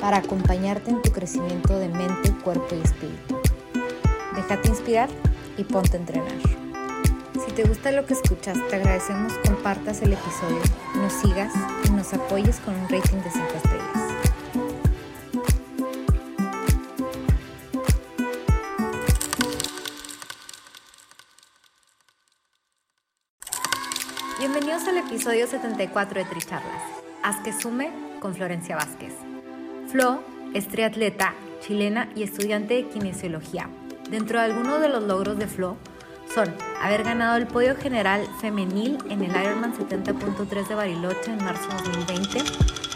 para acompañarte en tu crecimiento de mente, cuerpo y espíritu. Déjate inspirar y ponte a entrenar. Si te gusta lo que escuchas, te agradecemos compartas el episodio, nos sigas y nos apoyes con un rating de 5 estrellas. Bienvenidos al episodio 74 de Tricharlas. Haz que sume con Florencia Vázquez. Flo es triatleta chilena y estudiante de kinesiología. Dentro de algunos de los logros de Flo son haber ganado el podio general femenil en el Ironman 70.3 de Bariloche en marzo de 2020.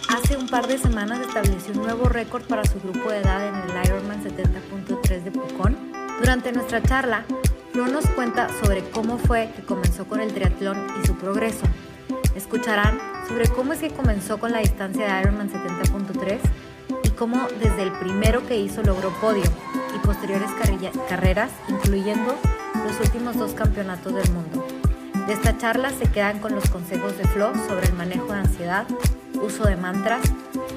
Hace un par de semanas estableció un nuevo récord para su grupo de edad en el Ironman 70.3 de Pucón. Durante nuestra charla, Flo nos cuenta sobre cómo fue que comenzó con el triatlón y su progreso. Escucharán sobre cómo es que comenzó con la distancia de Ironman 70.3 cómo desde el primero que hizo logró podio y posteriores carreras, incluyendo los últimos dos campeonatos del mundo. De esta charla se quedan con los consejos de Flo sobre el manejo de ansiedad, uso de mantras,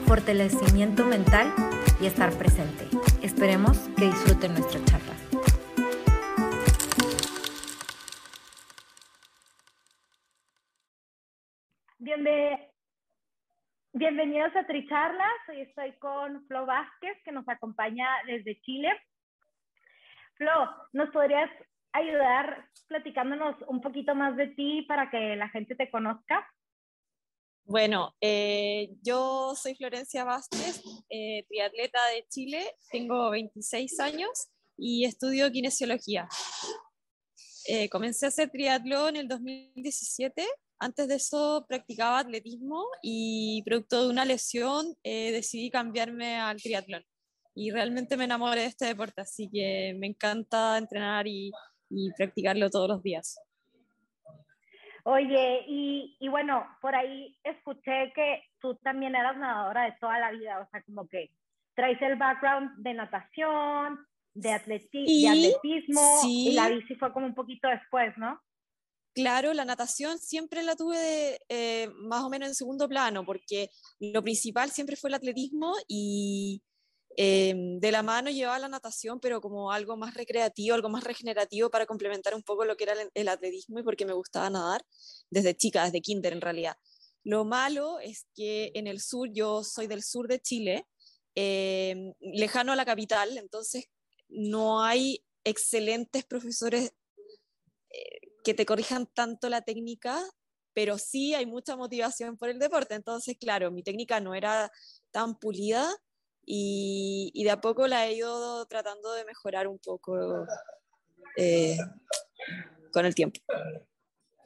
fortalecimiento mental y estar presente. Esperemos que disfruten nuestra charla. Bienvenido Bienvenidos a Tricharlas. Hoy estoy con Flo Vázquez, que nos acompaña desde Chile. Flo, ¿nos podrías ayudar platicándonos un poquito más de ti para que la gente te conozca? Bueno, eh, yo soy Florencia Vázquez, eh, triatleta de Chile, tengo 26 años y estudio kinesiología. Eh, comencé a hacer triatlón en el 2017 antes de eso practicaba atletismo y producto de una lesión eh, decidí cambiarme al triatlón. Y realmente me enamoré de este deporte, así que me encanta entrenar y, practicarlo todos los días. Oye, y, y, bueno, por ahí escuché que tú también eras nadadora de toda la vida, o sea, como que traes el background de natación, de, atletismo, y la bici fue como un poquito después, ¿no? Claro, la natación siempre la tuve eh, más o menos en segundo plano, porque lo principal siempre fue el atletismo y em, de la mano llevaba la natación, pero como algo más recreativo, algo más regenerativo para complementar un poco lo que era el, atletismo y porque me gustaba nadar desde chica, desde kinder en realidad. Lo malo es que en el sur, yo soy del sur de Chile, em, lejano a la capital, entonces no hay excelentes profesores que te corrijan tanto la técnica, pero sí hay mucha motivación por el deporte. Entonces, claro, mi técnica no era tan pulida y, de a poco la he ido tratando de mejorar un poco eh, con el tiempo.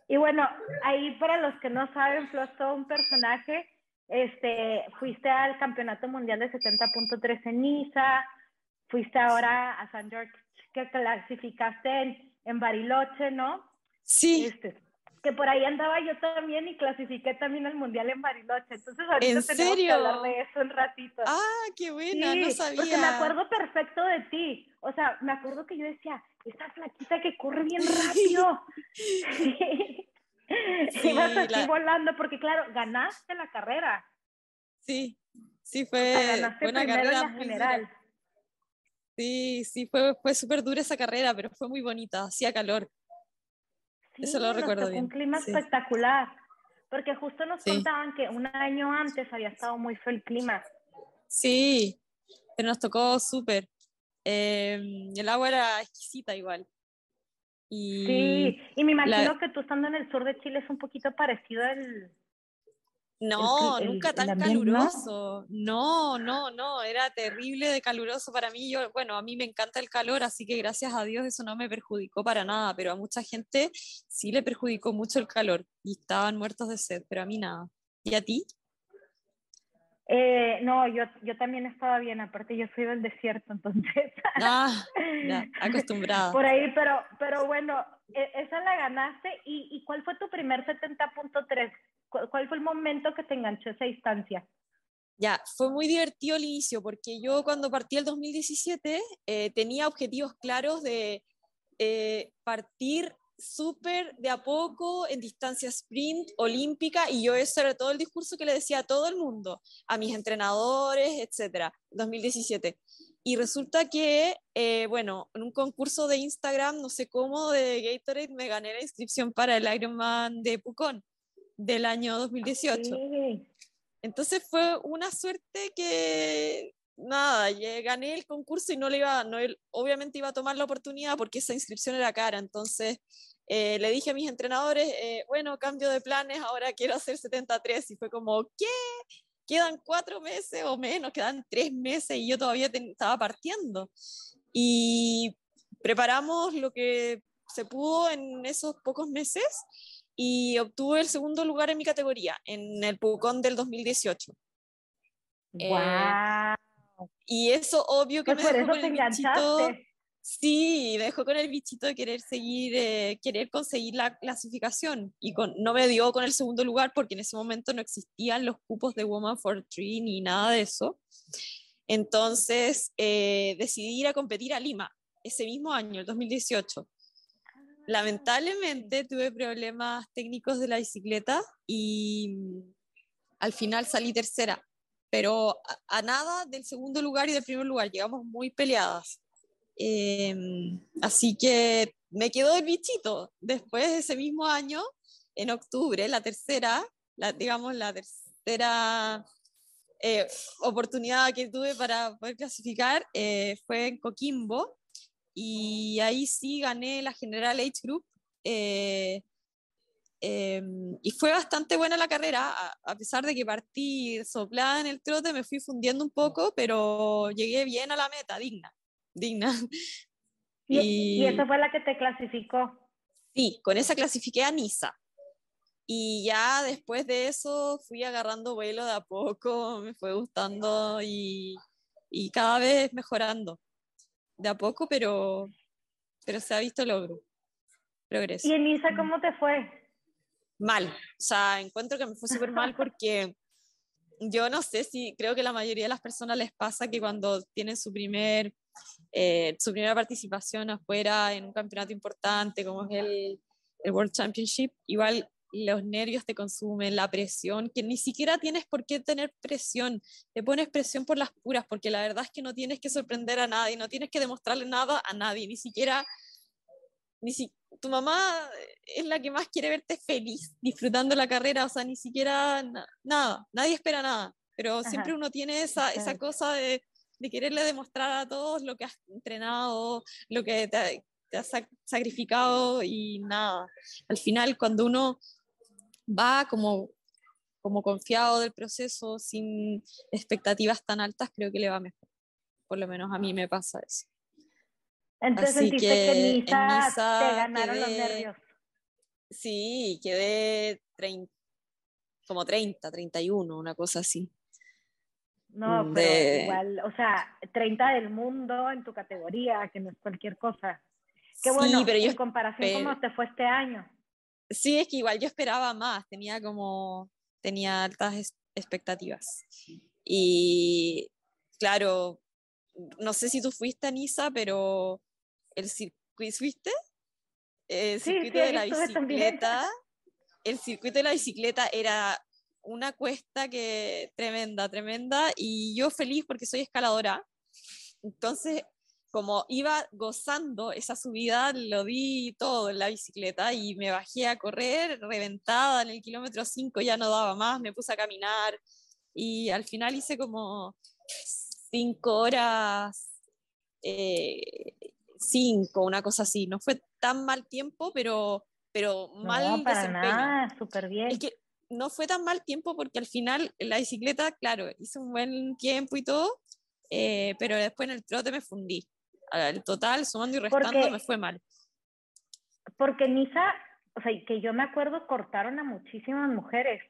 Y bueno, ahí para los que no saben, Flo todo un personaje. Este, fuiste al Campeonato Mundial de 70.3 en Niza, fuiste ahora a San George, que clasificaste en, en Bariloche, ¿no? Sí. Este, que por ahí andaba yo también y clasifiqué también al Mundial en Bariloche. Entonces ahorita ¿En tenemos serio? que hablar de eso un ratito. Ah, qué buena, no sabía. Porque me acuerdo perfecto de ti. O sea, me acuerdo que yo decía, esta flaquita que corre bien rápido. sí. Ibas así volando, porque claro, ganaste la carrera. Sí, sí, fue una carrera muy general. Sí, sí, fue, fue súper dura esa carrera, pero fue muy bonita, hacía calor. Eso lo recuerdo bien. Un clima espectacular, porque justo nos contaban que un año antes había estado muy feo el clima. Sí, pero nos tocó súper. Em, el agua era exquisita igual. Y sí, y me imagino que tú estando en el sur de Chile es un poquito parecido al, no, nunca tan caluroso. No, no, no, era terrible de caluroso para mí. Yo, bueno, a mí me encanta el calor, así que gracias a Dios eso no me perjudicó para nada, pero a mucha gente sí le perjudicó mucho el calor y estaban muertos de sed, pero a mí nada. ¿Y a ti? Eh, no, yo, yo también estaba bien, aparte yo soy del desierto, entonces. Ah, ya, acostumbrada. Por ahí, pero, pero bueno, esa la ganaste. ¿Y, y cuál fue tu primer 70.3? ¿Cuál fue el momento que te enganchó esa distancia? Ya, fue muy divertido el inicio, porque yo cuando partí el 2017 eh, tenía objetivos claros de eh, partir súper de a poco en distancia sprint olímpica y yo ese era todo el discurso que le decía a todo el mundo, a mis entrenadores, etcétera, 2017. Y resulta que, eh, bueno, en un concurso de Instagram, no sé cómo, de Gatorade, me gané la inscripción para el Ironman de Pucón del año 2018. Entonces fue una suerte que, nada, gané el concurso y no le iba, no, obviamente iba a tomar la oportunidad porque esa inscripción era cara. Entonces eh, le dije a mis entrenadores, eh, bueno, cambio de planes, ahora quiero hacer 73. Y fue como, ¿qué? Quedan cuatro meses o menos, quedan tres meses y yo todavía estaba partiendo. Y preparamos lo que se pudo en esos pocos meses y obtuve el segundo lugar en mi categoría en el Pucón del 2018. Wow. Eh, y eso obvio que pues me dejó con el bichito. Sí, me dejó con el bichito de querer seguir, eh, querer conseguir la clasificación. Y con, no me dio con el segundo lugar porque en ese momento no existían los cupos de Woman for Three ni nada de eso. Entonces eh, decidí ir a competir a Lima ese mismo año, el 2018. Lamentablemente tuve problemas técnicos de la bicicleta y mm, al final salí tercera, pero a, nada del segundo lugar y del primer lugar, llegamos muy peleadas. Em, así que me quedó el bichito. Después de ese mismo año, en octubre, la tercera, digamos, la tercera eh, oportunidad que tuve para poder clasificar eh, fue en Coquimbo y ahí sí gané la General Age Group. Eh, em, y fue bastante buena la carrera, a, pesar de que partí soplada en el trote, me fui fundiendo un poco, pero llegué bien a la meta, digna, digna. ¿Y, ¿Y esa fue la que te clasificó? Sí, con esa clasifiqué a Nisa. Y ya después de eso fui agarrando vuelo de a poco, me fue gustando y, y cada vez mejorando de a poco, pero, pero se ha visto logro, progreso. ¿Y en ISA cómo te fue? Mal, o sea, encuentro que me fue súper mal porque yo no sé si creo que la mayoría de las personas les pasa que cuando tienen su primer eh, su primera participación afuera en un campeonato importante como es el, el World Championship, igual los nervios te consumen, la presión, que ni siquiera tienes por qué tener presión, te pones presión por las puras, porque la verdad es que no tienes que sorprender a nadie, no tienes que demostrarle nada a nadie, ni siquiera, ni si, tu mamá es la que más quiere verte feliz, disfrutando la carrera, o sea, ni siquiera nada, nadie espera nada, pero siempre uno tiene esa, esa cosa de, de quererle demostrar a todos lo que has entrenado, lo que te, te has sacrificado y nada. Al final, cuando uno va como, como confiado del proceso, sin expectativas tan altas, creo que le va mejor. Por lo menos a mí me pasa eso. Entonces Así sentiste que, en Niza, te ganaron los nervios. Sí, quedé como 30, 31, una cosa así. No, mm, pero igual, o sea, 30 del mundo en tu categoría, que no es cualquier cosa. Qué bueno, pero en comparación con cómo te fue este año. Sí, es que igual yo esperaba más, tenía como, tenía altas expectativas. Y claro, no sé si tú fuiste a Niza, pero el circuito, ¿fuiste? El circuito de la bicicleta, el circuito de la bicicleta era una cuesta que tremenda, tremenda, y yo feliz porque soy escaladora. Entonces como iba gozando esa subida, lo di todo en la bicicleta y me bajé a correr reventada en el kilómetro 5, ya no daba más, me puse a caminar y al final hice como 5 horas, 5, eh, una cosa así. No fue tan mal tiempo, pero, pero mal no, para Nada, súper bien. Es que no fue tan mal tiempo porque al final la bicicleta, claro, hice un buen tiempo y todo, eh, pero después en el trote me fundí el total, sumando y restando, me fue mal. Porque Nisa, o sea, que yo me acuerdo, cortaron a muchísimas mujeres.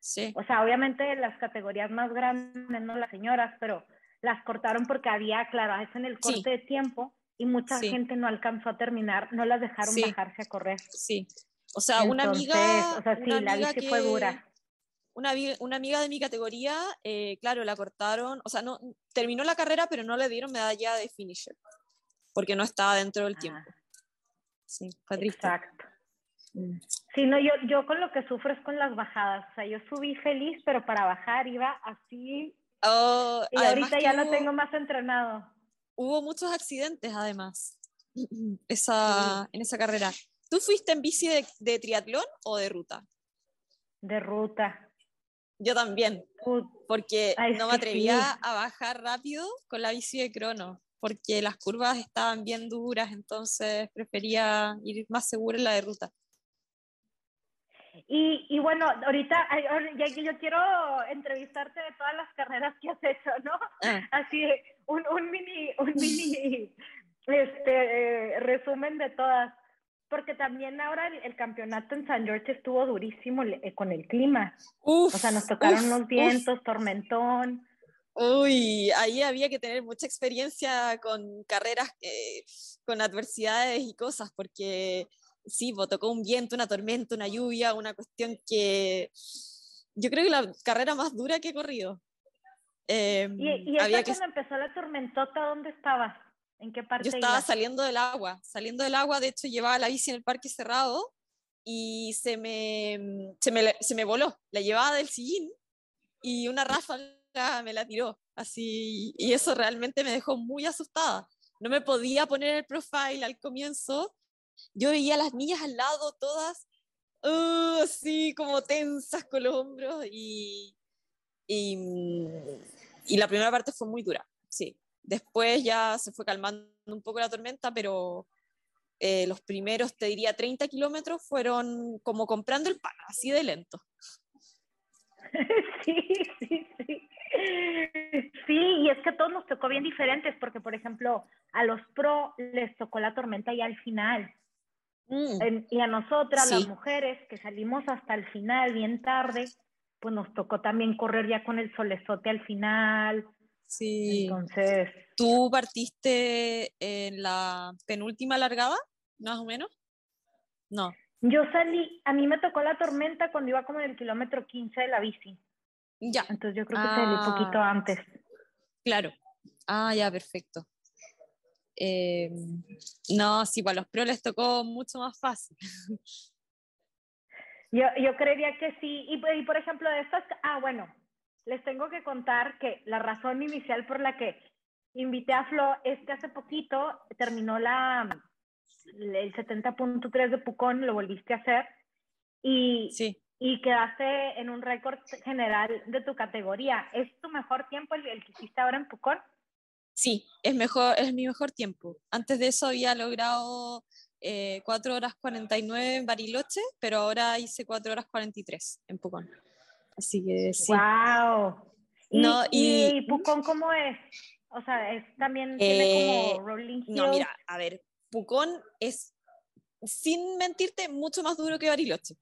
Sí. O sea, obviamente las categorías más grandes, no las señoras, pero las cortaron porque había, claro, es en el corte de tiempo y mucha gente no alcanzó a terminar, no las dejaron bajarse a correr. Sí. O sea, una amiga. O sea, sí, la bici fue dura. Una, una, amiga de mi categoría, eh, claro, la cortaron, o sea, no terminó la carrera, pero no le dieron medalla de finisher, porque no estaba dentro del tiempo. Ah. Sí, fue Exacto. Mm. Sí, no, yo, yo con lo que sufro es con las bajadas. O sea, yo subí feliz, pero para bajar iba así. Oh, y ahorita ya lo tengo más entrenado. Hubo muchos accidentes, además, esa, en esa carrera. ¿Tú fuiste en bici de, triatlón o de ruta? De ruta. Yo también, porque no me atrevía a bajar rápido con la bici de crono, porque las curvas estaban bien duras, entonces prefería ir más seguro en la de ruta. Y, y bueno, ahorita ya que yo quiero entrevistarte de todas las carreras que has hecho, ¿no? Ah. Así, un, un mini, un mini este, resumen de todas. Porque también ahora el, campeonato en San George estuvo durísimo eh, con el clima. o sea, nos tocaron los vientos, tormentón. Uy, ahí había que tener mucha experiencia con carreras, eh, con adversidades y cosas, porque sí, pues, tocó un viento, una tormenta, una lluvia, una cuestión que yo creo que la carrera más dura que he corrido. Em, ¿Y, y había que... cuando empezó la tormentota, dónde estabas? ¿En qué parte? Yo estaba saliendo del agua, saliendo del agua, de hecho llevaba la bici en el parque cerrado y se me, se me, se me voló, la llevaba del sillín y una ráfaga me la tiró, así, y eso realmente me dejó muy asustada. No me podía poner el profile al comienzo yo veía a las niñas al lado, todas uh, así como tensas con los hombros y, y, y, la primera parte fue muy dura, sí. Después ya se fue calmando un poco la tormenta, pero eh, los primeros, te diría, 30 kilómetros fueron como comprando el pan, así de lento. Sí, sí, sí. Sí, y es que a todos nos tocó bien diferentes, porque por ejemplo, a los pro les tocó la tormenta ya al final. Mm. y a nosotras, las mujeres, que salimos hasta el final, bien tarde, pues nos tocó también correr ya con el solezote al final. Sí. Entonces. ¿Tú partiste en la penúltima largada, más o menos? No. Yo salí, a mí me tocó la tormenta cuando iba como en el kilómetro 15 de la bici. Ya. Entonces yo creo que salí un poquito ah. antes. Claro. Ah, ya, perfecto. Eh, no, sí, para los pros les tocó mucho más fácil. Yo, yo creería que sí. Y, y, por ejemplo, de estas, ah, bueno, les tengo que contar que la razón inicial por la que invité a Flo es que hace poquito terminó la el 70.3 de Pucón, lo volviste a hacer y, sí. y quedaste en un récord general de tu categoría. ¿Es tu mejor tiempo el, el que hiciste ahora en Pucón? Sí, es, mejor, es mi mejor tiempo. Antes de eso había logrado eh, 4 horas 49 en Bariloche, pero ahora hice 4 horas 43 en Pucón. Así que sí. ¡Wow! ¿Y, no, y, Pucón cómo es? O sea, es también tiene como eh, rolling No, mira, a ver, Pucón es, sin mentirte, mucho más duro que Bariloche.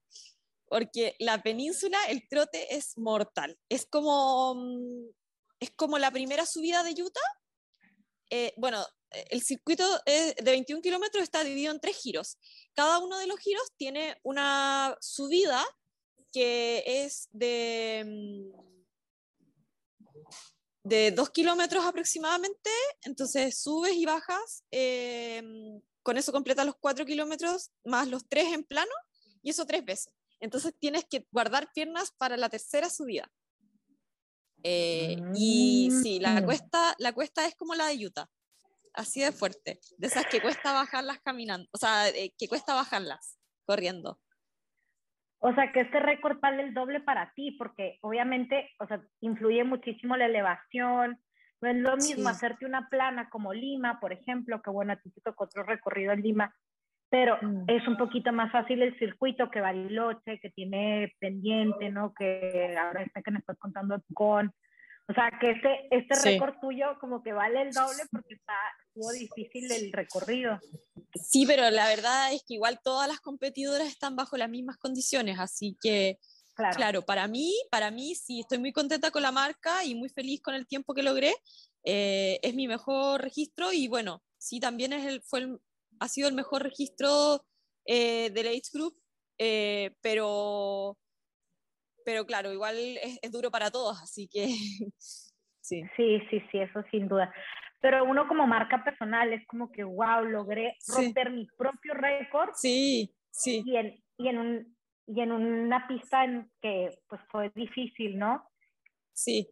Porque la península, el trote es mortal. Es como, mm, es como la primera subida de Utah, eh, bueno, el circuito de 21 kilómetros está dividido en tres giros. Cada uno de los giros tiene una subida que es de, mm, de 2 kilómetros aproximadamente, entonces subes y bajas, eh, con eso completas los 4 kilómetros más los 3 en plano y eso tres veces. Entonces tienes que guardar piernas para la tercera subida. Eh, y sí, la mm. cuesta, la cuesta es como la de Utah, así de fuerte, de esas que cuesta bajarlas caminando, o sea, eh, que cuesta bajarlas corriendo. O sea, que este récord vale el doble para ti, porque obviamente, o sea, influye muchísimo la elevación. No es lo mismo hacerte una plana como Lima, por ejemplo, que bueno, a ti te tocó otro recorrido en Lima, pero mm. es un poquito más fácil el circuito que Bariloche, que tiene pendiente, ¿no? Que ahora está que me estás contando con. O sea, que este, este récord tuyo como que vale el doble porque está, estuvo difícil el recorrido. Sí, pero la verdad es que igual todas las competidoras están bajo las mismas condiciones, así que claro. claro. para mí, para mí sí, estoy muy contenta con la marca y muy feliz con el tiempo que logré. Eh, es mi mejor registro y bueno, sí, también es el, fue ha sido el mejor registro eh, del Age Group, eh, pero, pero claro, igual es, es, duro para todos, así que sí. Sí, sí, sí, eso sin duda pero uno como marca personal es como que, wow, logré romper mi propio récord. Sí, sí. Y en, y en, un, y en una pista en que pues fue difícil, ¿no? Sí,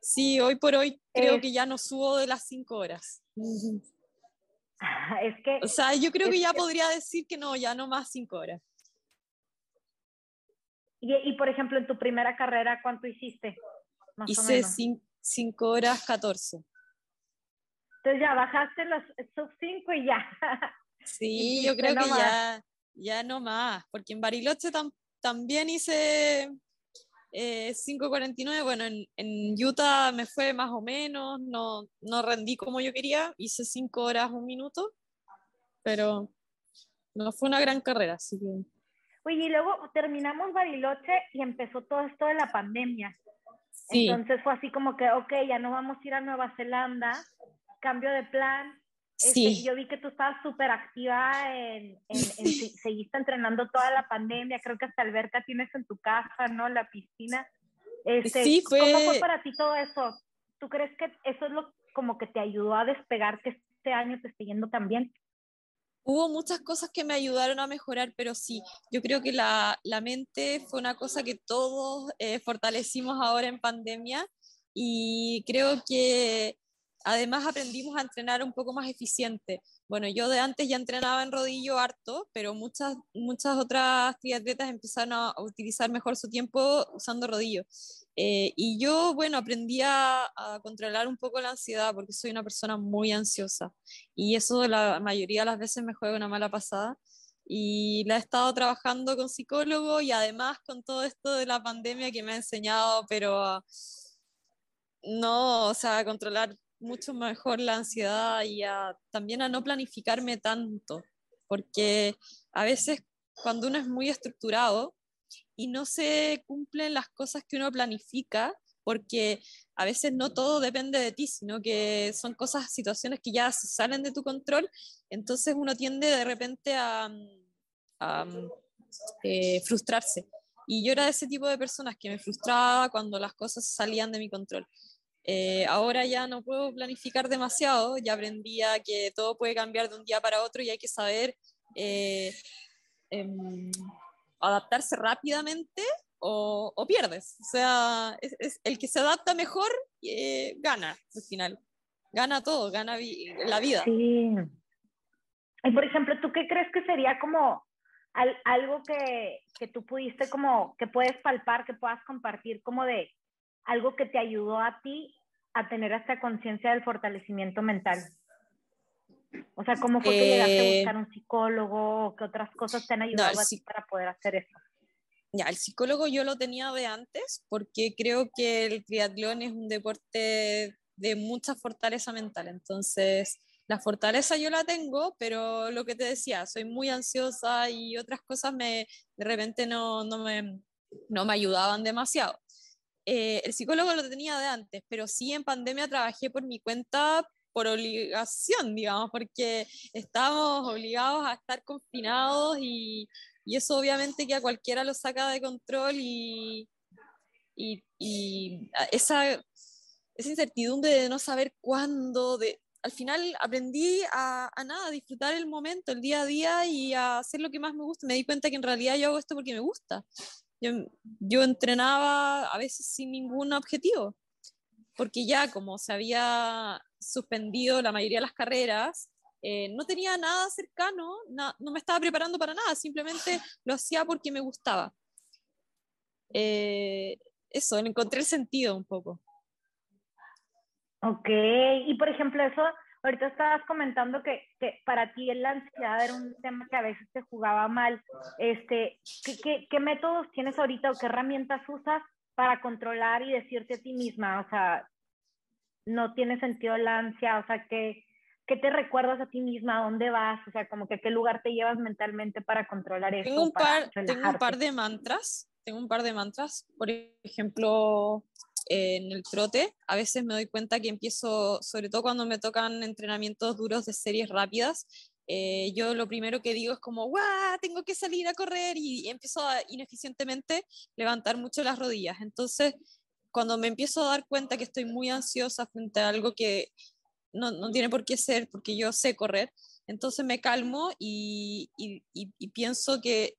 sí, hoy por hoy creo que ya no subo de las cinco horas. Es que... O sea, yo creo que ya podría decir que no, ya no más cinco horas. Y, y por ejemplo, en tu primera carrera, ¿cuánto hiciste? Hice cinco horas catorce. Entonces ya bajaste los sub 5 y ya. Sí, yo creo que ya, ya no más, porque en Bariloche también hice 5.49, eh, bueno, en, en, Utah me fue más o menos, no, no rendí como yo quería, hice 5 horas un minuto, pero no fue una gran carrera, así que... Oye, y luego terminamos Bariloche y empezó todo esto de la pandemia. Sí. Entonces fue así como que, ok, ya no vamos a ir a Nueva Zelanda, cambio de plan. Este, sí. yo vi que tú estabas súper activa en, en, seguiste entrenando toda la pandemia, creo que hasta alberca tienes en tu casa, ¿no? La piscina. Este, sí, fue... ¿Cómo fue para ti todo eso? ¿Tú crees que eso es lo como que te ayudó a despegar que este año te esté yendo tan bien? Hubo muchas cosas que me ayudaron a mejorar, pero sí, yo creo que la, la mente fue una cosa que todos eh, fortalecimos ahora en pandemia y creo que Además aprendimos a entrenar un poco más eficiente. Bueno, yo de antes ya entrenaba en rodillo harto, pero muchas, muchas otras triatletas empezaron a utilizar mejor su tiempo usando rodillo. Eh, y yo, bueno, aprendí a, controlar un poco la ansiedad porque soy una persona muy ansiosa y eso la mayoría de las veces me juega una mala pasada. Y la he estado trabajando con psicólogo y además con todo esto de la pandemia que me ha enseñado, pero no, o sea, a controlar mucho mejor la ansiedad y también a no planificarme tanto, porque a veces cuando uno es muy estructurado y no se cumplen las cosas que uno planifica, porque a veces no todo depende de ti, sino que son cosas, situaciones que ya salen de tu control, entonces uno tiende de repente a, eh, frustrarse. Y yo era de ese tipo de personas que me frustraba cuando las cosas salían de mi control. Eh, ahora ya no puedo planificar demasiado, ya aprendí a que todo puede cambiar de un día para otro y hay que saber eh, em, adaptarse rápidamente o, pierdes. O sea, es, el que se adapta mejor eh, gana al final. Gana todo, gana la vida. Sí. Y por ejemplo, ¿tú qué crees que sería como algo que, que tú pudiste como, que puedes palpar, que puedas compartir como de algo que te ayudó a ti a tener esta conciencia del fortalecimiento mental? O sea, ¿cómo fue que llegaste a buscar eh, un psicólogo o qué otras cosas te han ayudado a ti para poder hacer eso? Ya, el psicólogo yo lo tenía de antes porque creo que el triatlón es un deporte de mucha fortaleza mental. Entonces, la fortaleza yo la tengo, pero lo que te decía, soy muy ansiosa y otras cosas me, de repente no, no, me, no me ayudaban demasiado. Eh, el psicólogo lo tenía de antes, pero sí en pandemia trabajé por mi cuenta por obligación, digamos, porque estábamos obligados a estar confinados y, y eso obviamente que a cualquiera lo saca de control y, y, esa incertidumbre de no saber cuándo, de, al final aprendí a, a, nada, a disfrutar el momento, el día a día y a hacer lo que más me gusta. Me di cuenta que en realidad yo hago esto porque me gusta. Yo, entrenaba a veces sin ningún objetivo, porque ya como se había suspendido la mayoría de las carreras, eh, no tenía nada cercano, no me estaba preparando para nada, simplemente lo hacía porque me gustaba. Eh, eso, encontré el sentido un poco. Ok, y por ejemplo, eso Ahorita estabas comentando que, que, para ti la ansiedad era un tema que a veces te jugaba mal. Este, ¿qué, qué, qué métodos tienes ahorita o qué herramientas usas para controlar y decirte a ti misma? O sea, no tiene sentido la ansia, o sea, ¿qué, ¿qué te recuerdas a ti misma? ¿A dónde vas? O sea, como que qué lugar te llevas mentalmente para controlar eso. Tengo un par, tengo un par de mantras tengo un par de mantras. Por ejemplo, en el trote, a veces me doy cuenta que empiezo, sobre todo cuando me tocan entrenamientos duros de series rápidas, eh, yo lo primero que digo es como, ¡guau! Tengo que salir a correr y, empiezo a ineficientemente levantar mucho las rodillas. Entonces, cuando me empiezo a dar cuenta que estoy muy ansiosa frente a algo que no, no tiene por qué ser, porque yo sé correr, entonces me calmo y, y, pienso que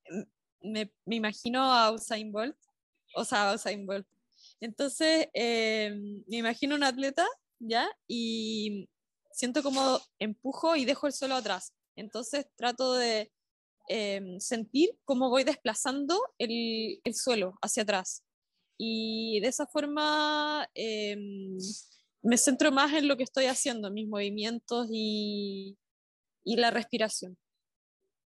me, me, imagino a Usain Bolt, o sea, Usain Bolt. Entonces, eh, me imagino un atleta, ¿ya? Y siento como empujo y dejo el suelo atrás. Entonces trato de em, sentir cómo voy desplazando el, el, suelo hacia atrás. Y de esa forma em, me centro más en lo que estoy haciendo, mis movimientos y, y la respiración.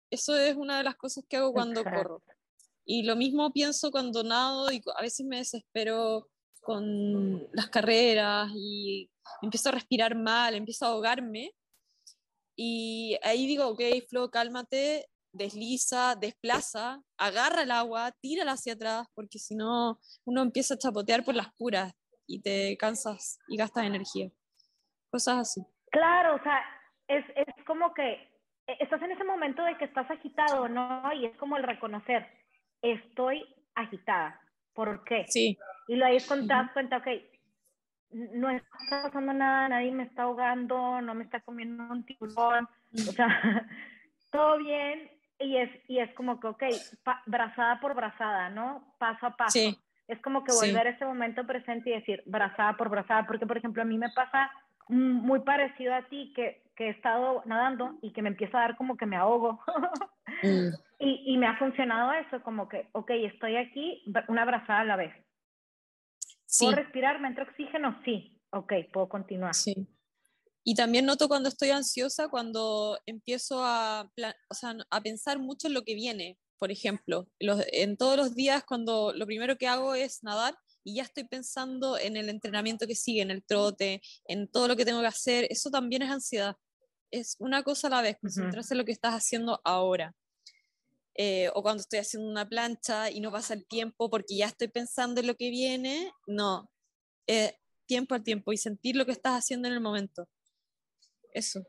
Eso es una de las cosas que hago cuando corro. Y lo mismo pienso cuando nado y a veces me desespero con las carreras y empiezo a respirar mal, empiezo a ahogarme. Y ahí digo, ok, Flo, cálmate, desliza, desplaza, agarra el agua, tírala hacia atrás, porque si no, uno empieza a chapotear por las puras y te cansas y gastas energía. Cosas así. Claro, o sea, es, es como que e, estás en ese momento de que estás agitado, ¿no? Y es como el reconocer, estoy agitada. ¿Por qué? Sí. Y lo ahí das cuenta, ok, no está pasando nada, nadie me está ahogando, no me está comiendo un tiburón, o sea, todo bien, y es, y es como que, ok, brazada por brazada, ¿no? Paso a paso. Sí. Es como que volver a ese momento presente y decir brazada por brazada, porque por ejemplo a mí me pasa muy parecido a ti, que, que he estado nadando y que me empieza a dar como que me ahogo. Mm. Y, y me ha funcionado eso, como que, ok, estoy aquí, una brazada a la vez. ¿Puedo respirar? ¿Me entra oxígeno? Sí. Ok, puedo continuar. Sí. Y también noto cuando estoy ansiosa, cuando empiezo a, o sea, a pensar mucho en lo que viene. Por ejemplo, los, en todos los días cuando lo primero que hago es nadar y ya estoy pensando en el entrenamiento que sigue, en el trote, en todo lo que tengo que hacer, eso también es ansiedad. Es una cosa a la vez, concentrarse en lo que estás haciendo ahora. Eh, o cuando estoy haciendo una plancha y no pasa el tiempo porque ya estoy pensando en lo que viene, no, eh, tiempo al tiempo y sentir lo que estás haciendo en el momento. Eso.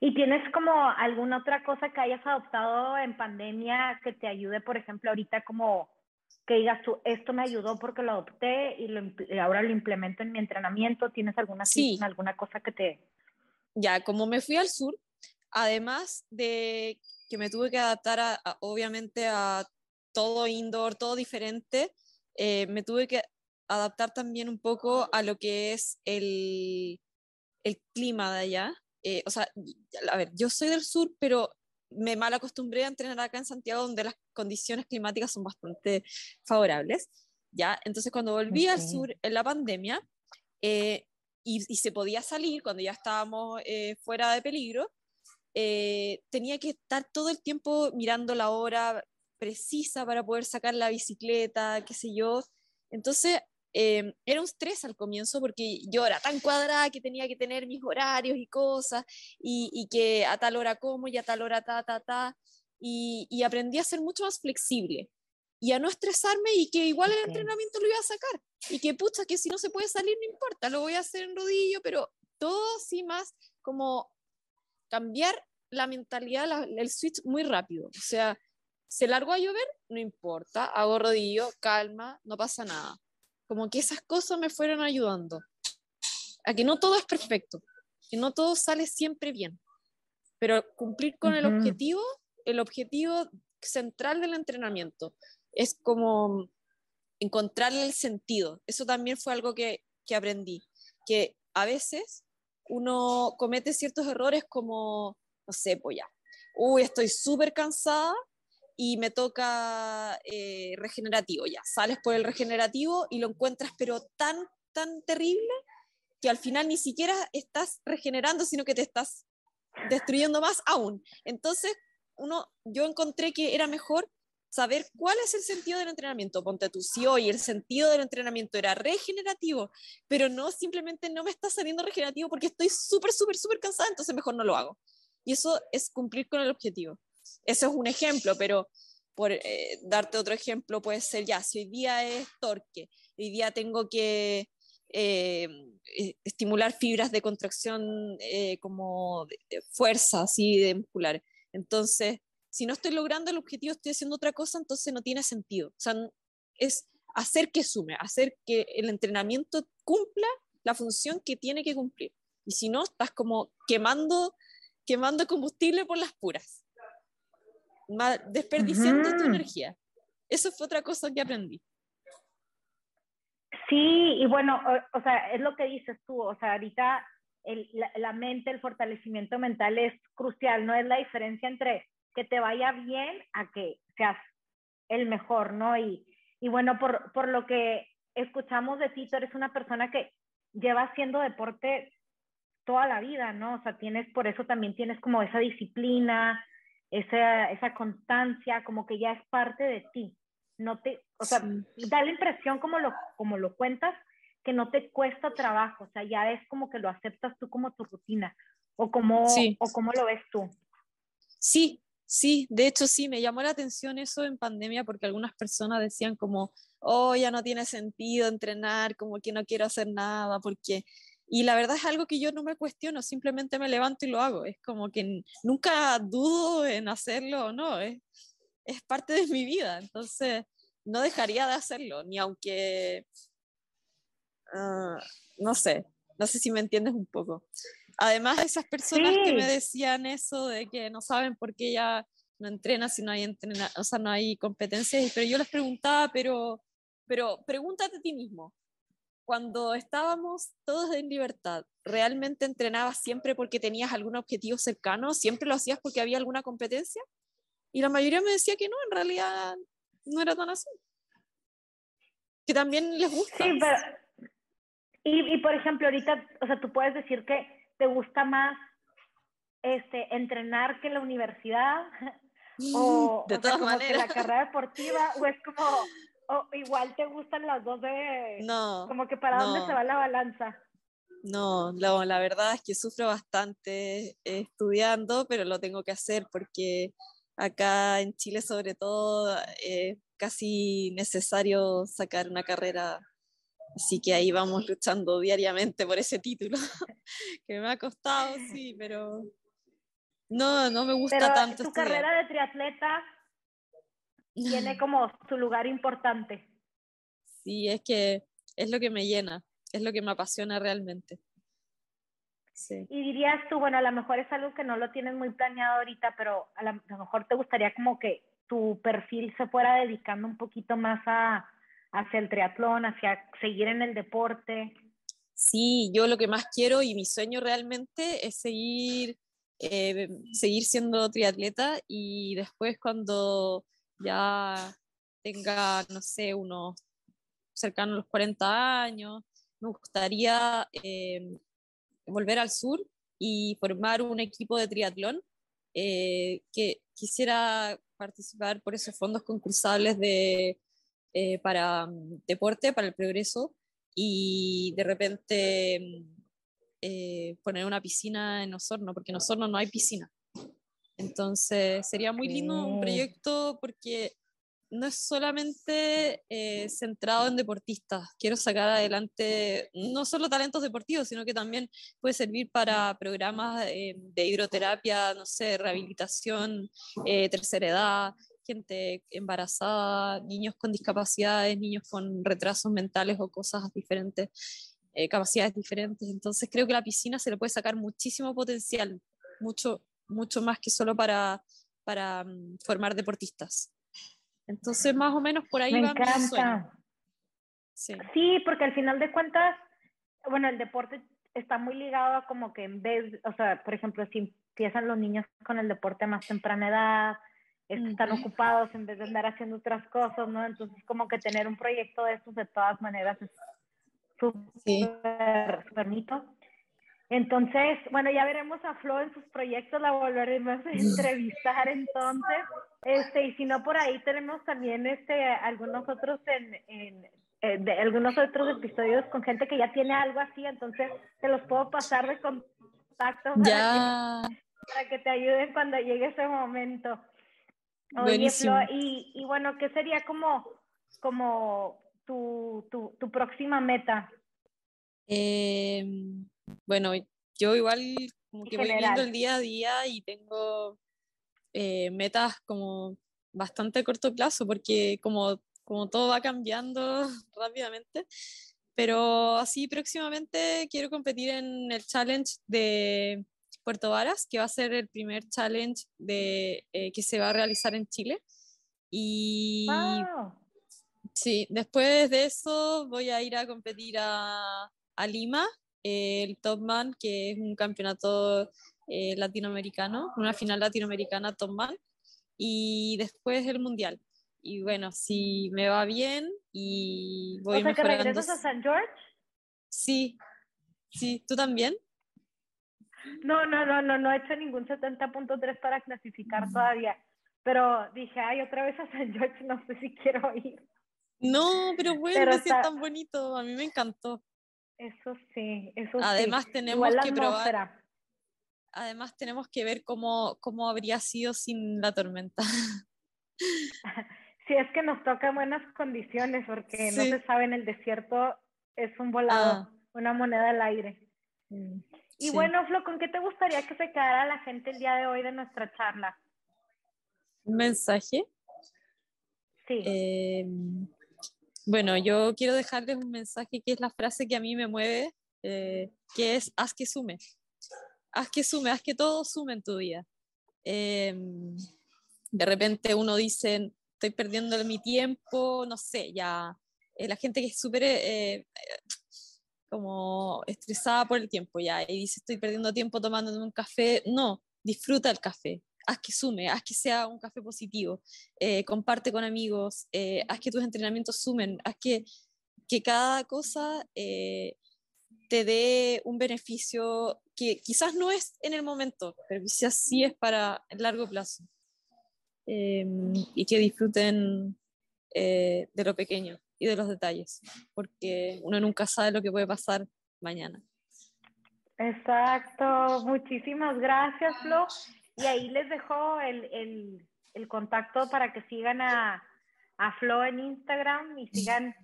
¿Y tienes como alguna otra cosa que hayas adoptado en pandemia que te ayude, por ejemplo, ahorita como que digas tú, esto me ayudó porque lo adopté y, lo, ahora lo implemento en mi entrenamiento? ¿Tienes alguna, sí. alguna cosa que te... Ya, como me fui al sur, además de que me tuve que adaptar a, obviamente a todo indoor, todo diferente, eh, me tuve que adaptar también un poco a lo que es el, el clima de allá. Eh, o sea, a ver, yo soy del sur, pero me mal acostumbré a entrenar acá en Santiago, donde las condiciones climáticas son bastante favorables. ¿ya? Entonces, cuando volví al sur en la pandemia eh, y, y, se podía salir, cuando ya estábamos fuera de peligro, eh, tenía que estar todo el tiempo mirando la hora precisa para poder sacar la bicicleta, qué sé yo. Entonces, eh, era un estrés al comienzo porque yo era tan cuadrada que tenía que tener mis horarios y cosas, y, y que a tal hora como y a tal hora ta, ta, ta, y, y, aprendí a ser mucho más flexible y a no estresarme y que igual el entrenamiento lo iba a sacar, y que pucha, que si no se puede salir, no importa, lo voy a hacer en rodillo, pero todo así más como cambiar la mentalidad, el switch muy rápido. O sea, se largó a llover, no importa, hago rodillo, calma, no pasa nada. Como que esas cosas me fueron ayudando. A que no todo es perfecto, que no todo sale siempre bien. Pero cumplir con el objetivo, el objetivo central del entrenamiento, es como encontrarle el sentido. Eso también fue algo que, que aprendí, que a veces uno comete ciertos errores como, no sé, pues ya, uy, estoy súper cansada y me toca eh, regenerativo, ya, sales por el regenerativo y lo encuentras pero tan, tan terrible que al final ni siquiera estás regenerando, sino que te estás destruyendo más aún. Entonces, uno, yo encontré que era mejor saber cuál es el sentido del entrenamiento. Ponte tú, si hoy el sentido del entrenamiento era regenerativo, pero no simplemente no me está saliendo regenerativo porque estoy súper, súper, súper cansada, entonces mejor no lo hago. Y eso es cumplir con el objetivo. Eso es un ejemplo, pero por eh, darte otro ejemplo, puede ser ya, si hoy día es torque, hoy día tengo que eh, estimular fibras de contracción como de, fuerza, así de muscular. Entonces, si no estoy logrando el objetivo, estoy haciendo otra cosa, entonces no tiene sentido. O sea, es hacer que sume, hacer que el entrenamiento cumpla la función que tiene que cumplir. Y si no, estás como quemando, quemando combustible por las puras, desperdiciando tu energía. Eso fue otra cosa que aprendí. Sí, y bueno, o, sea, es lo que dices tú, o sea, ahorita la, la, mente, el fortalecimiento mental es crucial, no es la diferencia entre que te vaya bien a que seas el mejor, ¿no? Y, y bueno, por, por lo que escuchamos de ti, tú eres una persona que lleva haciendo deporte toda la vida, ¿no? O sea, tienes, por eso también tienes como esa disciplina, esa, esa constancia, como que ya es parte de ti. No te, o sea, da la impresión como lo, como lo cuentas, que no te cuesta trabajo, o sea, ya es como que lo aceptas tú como tu rutina, o como, o como lo ves tú. Sí, Sí, de hecho sí, me llamó la atención eso en pandemia porque algunas personas decían como, oh, ya no tiene sentido entrenar, como que no quiero hacer nada, porque... Y la verdad es algo que yo no me cuestiono, simplemente me levanto y lo hago. Es como que nunca dudo en hacerlo o no, es, es parte de mi vida, entonces no dejaría de hacerlo, ni aunque, ah, no sé, no sé si me entiendes un poco. Además de esas personas que me decían eso de que no saben por qué ya no entrena si no hay entrena, o sea, no hay competencias, pero yo les preguntaba, pero, pero pregúntate a ti mismo, cuando estábamos todos en libertad, ¿realmente entrenabas siempre porque tenías algún objetivo cercano? ¿Siempre lo hacías porque había alguna competencia? Y la mayoría me decía que no, en realidad no era tan así. Que también les gusta. Sí, pero... Y, y por ejemplo, ahorita, o sea, tú puedes decir que te gusta más este, entrenar que la universidad? o, de todas maneras. la carrera deportiva, o es como, o igual te gustan las dos de, no, como que para dónde se va la balanza. No, la verdad es que sufro bastante estudiando, pero lo tengo que hacer porque acá en Chile sobre todo es casi necesario sacar una carrera Así que ahí vamos luchando diariamente por ese título, que me ha costado, sí, pero no, no me gusta tanto. Tu carrera de triatleta tiene como su lugar importante. Sí, es que es lo que me llena, es lo que me apasiona realmente. Sí. Y dirías tú, bueno, a lo mejor es algo que no lo tienes muy planeado ahorita, pero a lo mejor te gustaría como que tu perfil se fuera dedicando un poquito más a, hacia el triatlón, hacia seguir en el deporte? Sí, yo lo que más quiero y mi sueño realmente es seguir, eh, seguir siendo triatleta y después cuando ya tenga, no sé, unos cercanos a los 40 años, me gustaría eh, volver al sur y formar un equipo de triatlón eh, que quisiera participar por esos fondos concursables de eh, para mm, deporte, para el progreso, y de repente mm, poner una piscina en Osorno, porque en Osorno no hay piscina. Entonces sería muy lindo un proyecto porque no es solamente eh, centrado en deportistas. Quiero sacar adelante no solo talentos deportivos, sino que también puede servir para programas de hidroterapia, no sé, rehabilitación, tercera edad, gente embarazada, niños con discapacidades, niños con retrasos mentales o cosas diferentes, eh, capacidades diferentes. Entonces creo que la piscina se le puede sacar muchísimo potencial, mucho, mucho más que solo para, para mm, formar deportistas. Entonces más o menos por ahí Me encanta. Sí. sí, porque al final de cuentas, bueno, el deporte está muy ligado a como que en vez, o sea, por ejemplo, si empiezan los niños con el deporte a más temprana edad, están ocupados en vez de andar haciendo otras cosas, ¿no? Entonces, como que tener un proyecto de estos de todas maneras es súper bonito. Entonces, bueno, ya veremos a Flo en sus proyectos, la volveremos a entrevistar entonces. Este, y si no, por ahí tenemos también este, algunos otros en, en eh, de algunos otros episodios con gente que ya tiene algo así, entonces te los puedo pasar de contacto ya. para que te ayuden cuando llegue ese momento. Oye, Flo, y, y, bueno, ¿qué sería como, como tu, tu, tu próxima meta? Eh, bueno, yo igual como que voy viendo el día a día y tengo eh, metas como bastante a corto plazo porque como, como todo va cambiando rápidamente, pero así próximamente quiero competir en el challenge de Puerto Varas, que va a ser el primer challenge de, eh, que se va a realizar en Chile. Y sí, después de eso voy a ir a competir a, a Lima, el Topman, que es un campeonato eh, latinoamericano, una final latinoamericana Topman, y después el Mundial. Y bueno, si me va bien y voy o sea, que regresas a San George? Sí, sí, ¿tú también? No, no, no, no, no he hecho ningún 70.3 para clasificar todavía. Pero dije, ay, otra vez a San George, no sé si quiero ir. No, pero bueno, es tan bonito, a mí me encantó. Eso sí, eso Además sí. tenemos que probar. Además tenemos que ver cómo, cómo habría sido sin la tormenta. Si es que nos toca buenas condiciones, porque no se sabe en el desierto, es un volado, ah. una moneda al aire. Mm, y bueno, Flo, ¿con qué te gustaría que se quedara la gente el día de hoy de nuestra charla? ¿Un mensaje? Sí. Em, bueno, yo quiero dejarles un mensaje que es la frase que a mí me mueve, eh, que es haz que sume. Haz que sume, haz que todo sume en tu vida. Em, de repente uno dice, estoy perdiendo mi tiempo, no sé, ya eh, la gente que es súper eh, como estresada por el tiempo ya y dice estoy perdiendo tiempo tomando un café, no, disfruta el café, haz que sume, haz que sea un café positivo, eh, comparte con amigos, eh, haz que tus entrenamientos sumen, haz que, que cada cosa eh, te dé un beneficio que quizás no es en el momento, pero quizás sí es para el largo plazo. Em, y que disfruten de lo pequeño y de los detalles, porque uno nunca sabe lo que puede pasar mañana. Exacto, muchísimas gracias, Flo. Y ahí les dejo el, contacto para que sigan a, a, Flo en Instagram y sigan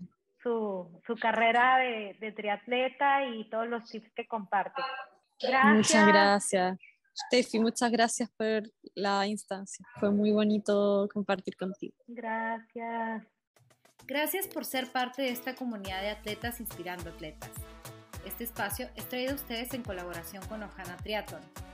su, carrera de, triatleta y todos los tips que comparte. Gracias. Muchas gracias. Steffi, muchas gracias por la instancia. Fue muy bonito compartir contigo. Gracias. Gracias por ser parte de esta comunidad de atletas inspirando atletas. Este espacio es traído a ustedes en colaboración con Ojana Triathlon